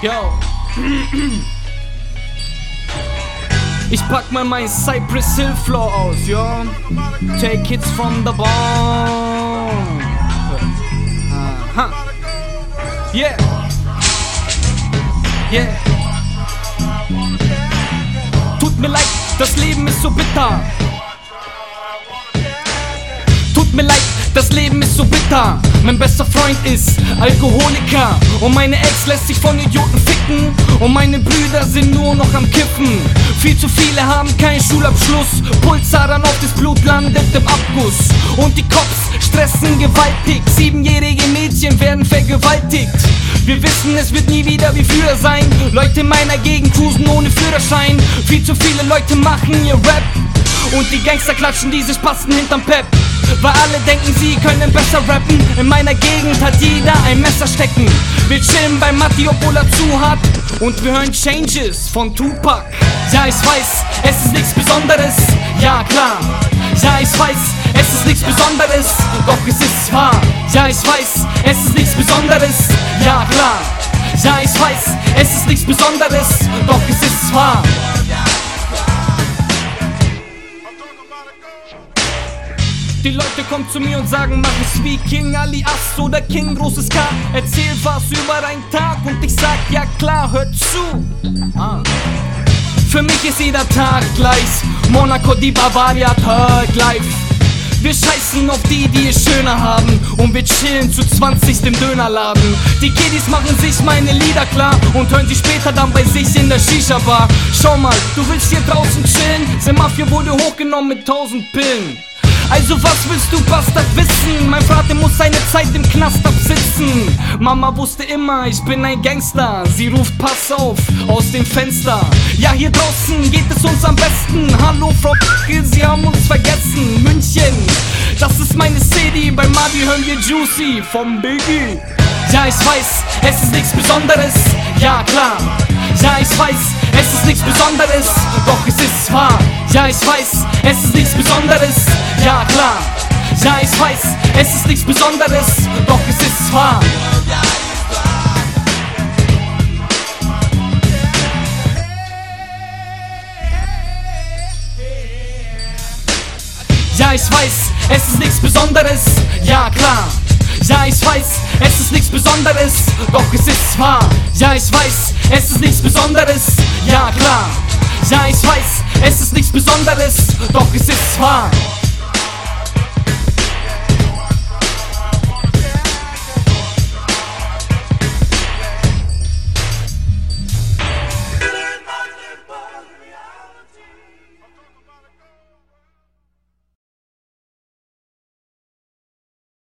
Yo. Ich pack mal mein Cypress Hill Flow aus, yo. Take hits from the bone. Aha. Yeah. Yeah. Tut mir leid, das Leben ist so bitter. Tut mir leid, das Leben ist so bitter. Mein bester Freund ist Alkoholiker. Und meine Ex lässt sich von Idioten ficken. Und meine Brüder sind nur noch am Kiffen. Viel zu viele haben keinen Schulabschluss. Pulsadern auf das Blut landet im Abguss. Und die Cops stressen gewaltig. Siebenjährige Mädchen werden vergewaltigt. Wir wissen, es wird nie wieder wie früher sein. Leute meiner Gegend cruisen ohne Führerschein. Viel zu viele Leute machen ihr Rap. Und die Gangster klatschen diese Spasten hinterm Pep. Weil alle denken, sie können besser rappen. In meiner Gegend hat jeder ein Messer stecken. Wir chillen bei Matti, obwohl er zu hat. Und wir hören Changes von Tupac. Ja, ich weiß, es ist nichts Besonderes. Ja, klar. Ja, ich weiß, es ist nichts Besonderes. Doch es ist wahr. Ja, ich weiß, es ist nichts Besonderes. Ja, klar. Ja, ich weiß, es ist nichts Besonderes. Doch es ist wahr. Die Leute kommen zu mir und sagen, mach es wie King Ali Ass oder King Großes K. Erzähl was über deinen Tag und ich sag, ja klar, hör zu. Ah. Für mich ist jeder Tag gleich. Monaco, die Bavaria, Third Life. Wir scheißen auf die, die es schöner haben. Und wir chillen zu 20 im Dönerladen. Die Kiddies machen sich meine Lieder klar und hören sie später dann bei sich in der Shisha-Bar. Schau mal, du willst hier draußen chillen? The Mafia wurde hochgenommen mit 1000 Pillen. Also was willst du Bastard wissen? Mein Vater muss seine Zeit im Knast absitzen. Mama wusste immer, ich bin ein Gangster. Sie ruft Pass auf aus dem Fenster. Ja, hier draußen geht es uns am besten. Hallo Frau P***, Sie haben uns vergessen. München, das ist meine City. Bei Madi hören wir Juicy vom Biggie. Ja, ich weiß, es ist nichts Besonderes. Ja, klar. Ja, ich weiß, es ist nichts Besonderes, doch es ist wahr. Ja, ich weiß, es ist nichts Besonderes. Ja, ich weiß, es ist nichts Besonderes, doch es ist wahr. Ja, ich weiß, es ist nichts Besonderes. Ja, klar. Ja, ich weiß, es ist nichts Besonderes, doch es ist wahr. Ja, ich weiß, es ist nichts Besonderes. Ja, klar. Ja, ich weiß, es ist nichts Besonderes, doch es ist wahr.